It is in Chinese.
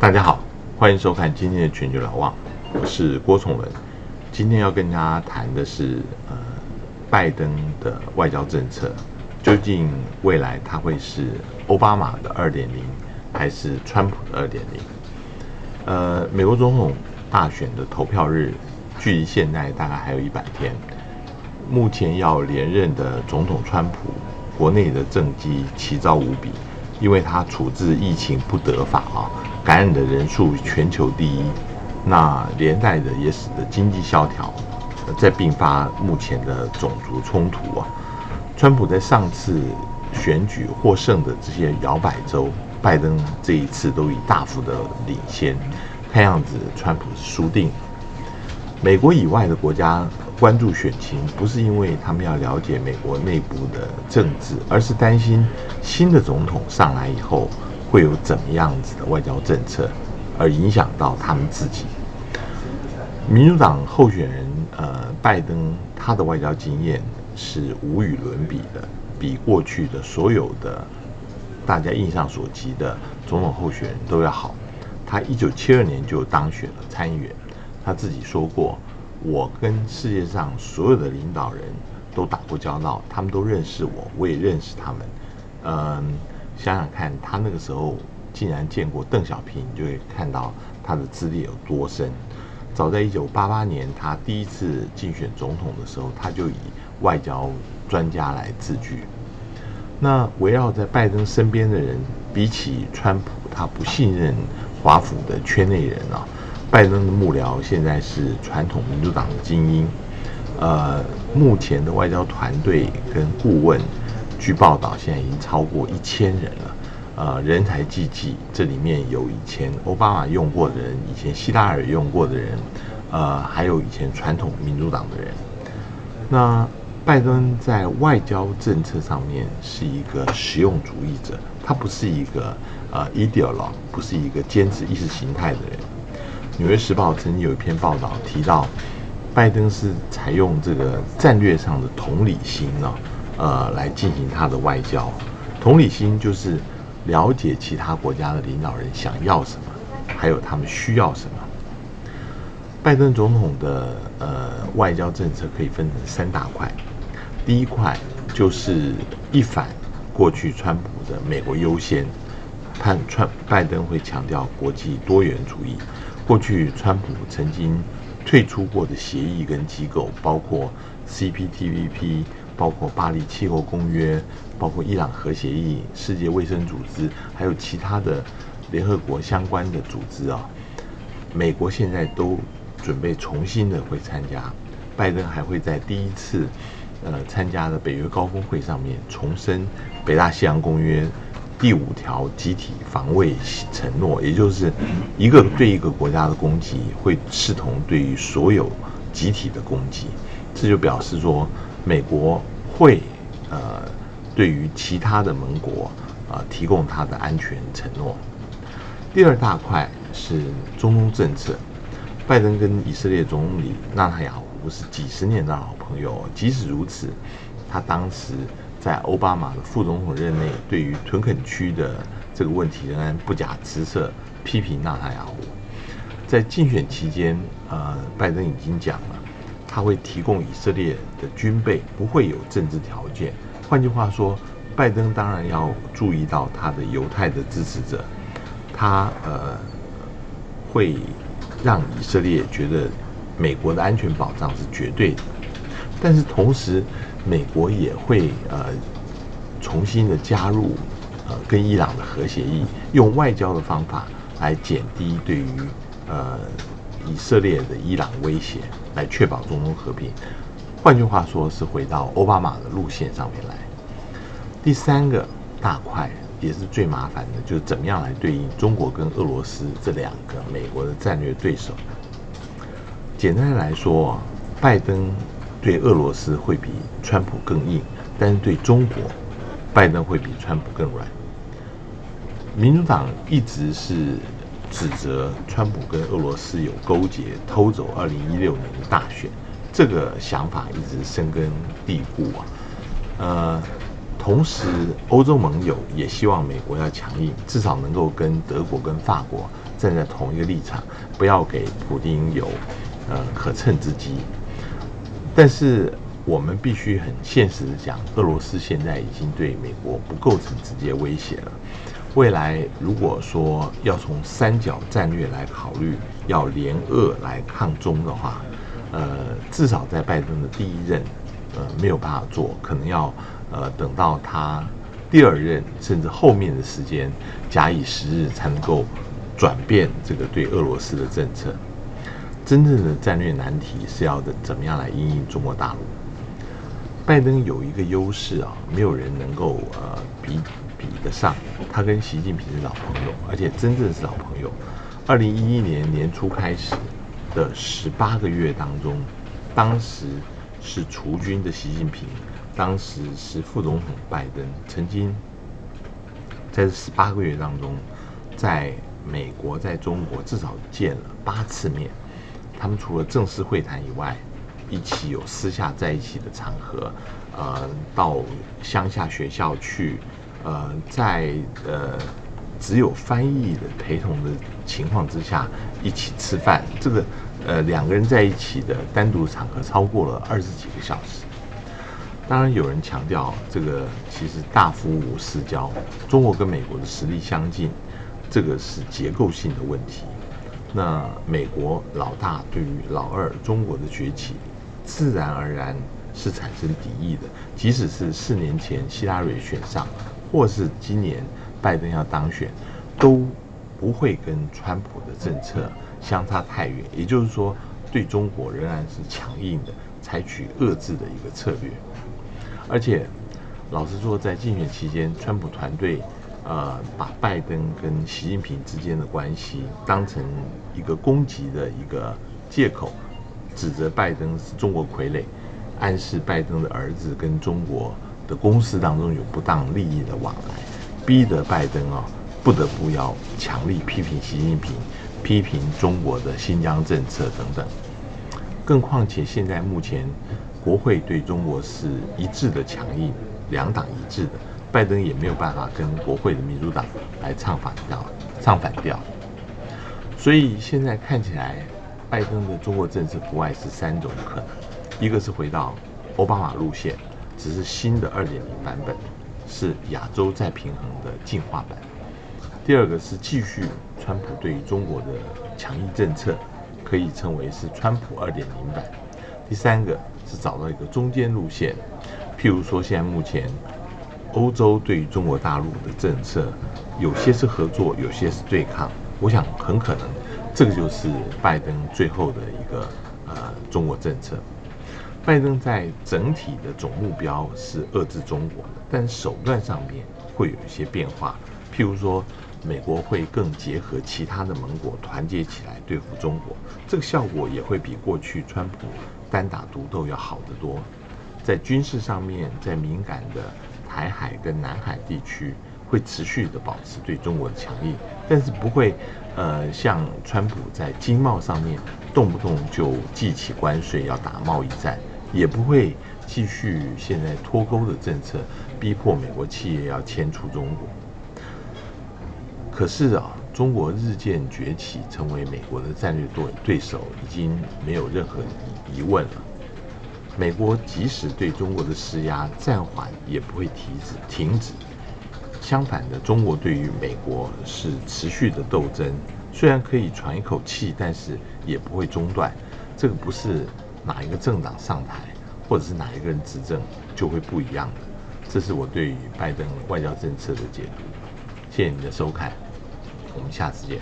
大家好，欢迎收看今天的全球老望，我是郭崇文。今天要跟大家谈的是，呃，拜登的外交政策，究竟未来他会是奥巴马的二点零，还是川普的二点零？呃，美国总统大选的投票日距离现在大概还有一百天，目前要连任的总统川普，国内的政绩奇糟无比，因为他处置疫情不得法啊。感染的人数全球第一，那连带的也使得经济萧条，在并发目前的种族冲突啊。川普在上次选举获胜的这些摇摆州，拜登这一次都以大幅的领先，看样子川普是输定。美国以外的国家关注选情，不是因为他们要了解美国内部的政治，而是担心新的总统上来以后。会有怎么样子的外交政策，而影响到他们自己？民主党候选人呃，拜登他的外交经验是无与伦比的，比过去的所有的大家印象所及的总统候选人都要好。他一九七二年就当选了参议员，他自己说过：“我跟世界上所有的领导人都打过交道，他们都认识我，我也认识他们。”嗯。想想看，他那个时候竟然见过邓小平，你就会看到他的资历有多深。早在一九八八年，他第一次竞选总统的时候，他就以外交专家来自居。那围绕在拜登身边的人，比起川普，他不信任华府的圈内人啊。拜登的幕僚现在是传统民主党的精英，呃，目前的外交团队跟顾问。据报道，现在已经超过一千人了，呃，人才济济。这里面有以前奥巴马用过的人，以前希拉尔用过的人，呃，还有以前传统民主党的人。那拜登在外交政策上面是一个实用主义者，他不是一个呃 ideolog，不是一个坚持意识形态的人。纽约时报曾经有一篇报道提到，拜登是采用这个战略上的同理心呢。呃，来进行他的外交，同理心就是了解其他国家的领导人想要什么，还有他们需要什么。拜登总统的呃外交政策可以分成三大块，第一块就是一反过去川普的美国优先，判川拜登会强调国际多元主义。过去川普曾经退出过的协议跟机构，包括 CPTPP。包括巴黎气候公约，包括伊朗核协议、世界卫生组织，还有其他的联合国相关的组织啊。美国现在都准备重新的会参加，拜登还会在第一次呃参加的北约高峰会上面重申北大西洋公约第五条集体防卫承诺，也就是一个对一个国家的攻击会视同对于所有集体的攻击，这就表示说。美国会呃对于其他的盟国啊提供它的安全承诺。第二大块是中东政策，拜登跟以色列总理纳塔雅胡是几十年的好朋友。即使如此，他当时在奥巴马的副总统任内，对于屯垦区的这个问题仍然不假辞色，批评纳塔雅胡。在竞选期间，呃，拜登已经讲了。他会提供以色列的军备，不会有政治条件。换句话说，拜登当然要注意到他的犹太的支持者，他呃会让以色列觉得美国的安全保障是绝对的。但是同时，美国也会呃重新的加入呃跟伊朗的核协议，用外交的方法来减低对于呃。以色列的伊朗威胁来确保中东和平，换句话说是回到奥巴马的路线上面来。第三个大块也是最麻烦的，就是怎么样来对应中国跟俄罗斯这两个美国的战略对手。简单来说，拜登对俄罗斯会比川普更硬，但是对中国，拜登会比川普更软。民主党一直是。指责川普跟俄罗斯有勾结，偷走二零一六年的大选，这个想法一直深根蒂固啊。呃，同时欧洲盟友也希望美国要强硬，至少能够跟德国跟法国站在同一个立场，不要给普京有呃可乘之机。但是我们必须很现实的讲，俄罗斯现在已经对美国不构成直接威胁了。未来如果说要从三角战略来考虑，要联俄来抗中的话，呃，至少在拜登的第一任，呃，没有办法做，可能要呃等到他第二任甚至后面的时间，假以时日才能够转变这个对俄罗斯的政策。真正的战略难题是要的怎么样来应应中国大陆？拜登有一个优势啊，没有人能够呃比。比得上，他跟习近平是老朋友，而且真正是老朋友。二零一一年年初开始的十八个月当中，当时是除军的习近平，当时是副总统拜登，曾经在这十八个月当中，在美国在中国至少见了八次面。他们除了正式会谈以外，一起有私下在一起的场合，呃，到乡下学校去。呃，在呃只有翻译的陪同的情况之下一起吃饭，这个呃两个人在一起的单独场合超过了二十几个小时。当然有人强调，这个其实大夫无私交，中国跟美国的实力相近，这个是结构性的问题。那美国老大对于老二中国的崛起，自然而然是产生敌意的，即使是四年前希拉蕊选上。或是今年拜登要当选，都不会跟川普的政策相差太远。也就是说，对中国仍然是强硬的，采取遏制的一个策略。而且，老实说，在竞选期间，川普团队呃把拜登跟习近平之间的关系当成一个攻击的一个借口，指责拜登是中国傀儡，暗示拜登的儿子跟中国。的公司当中有不当利益的往来，逼得拜登啊不得不要强力批评习近平，批评中国的新疆政策等等。更况且现在目前国会对中国是一致的强硬，两党一致的，拜登也没有办法跟国会的民主党来唱反调，唱反调。所以现在看起来，拜登的中国政策不外是三种可能：一个是回到奥巴马路线。只是新的二点零版本，是亚洲再平衡的进化版。第二个是继续川普对于中国的强硬政策，可以称为是川普二点零版。第三个是找到一个中间路线，譬如说现在目前欧洲对于中国大陆的政策，有些是合作，有些是对抗。我想很可能这个就是拜登最后的一个呃中国政策。拜登在整体的总目标是遏制中国的，但手段上面会有一些变化。譬如说，美国会更结合其他的盟国，团结起来对付中国，这个效果也会比过去川普单打独斗要好得多。在军事上面，在敏感的台海跟南海地区，会持续的保持对中国的强硬，但是不会，呃，像川普在经贸上面动不动就记起关税要打贸易战。也不会继续现在脱钩的政策，逼迫美国企业要迁出中国。可是啊，中国日渐崛起，成为美国的战略对对手，已经没有任何疑问了。美国即使对中国的施压暂缓，也不会停止停止。相反的，中国对于美国是持续的斗争，虽然可以喘一口气，但是也不会中断。这个不是。哪一个政党上台，或者是哪一个人执政，就会不一样的。这是我对于拜登外交政策的解读。谢谢你的收看，我们下次见。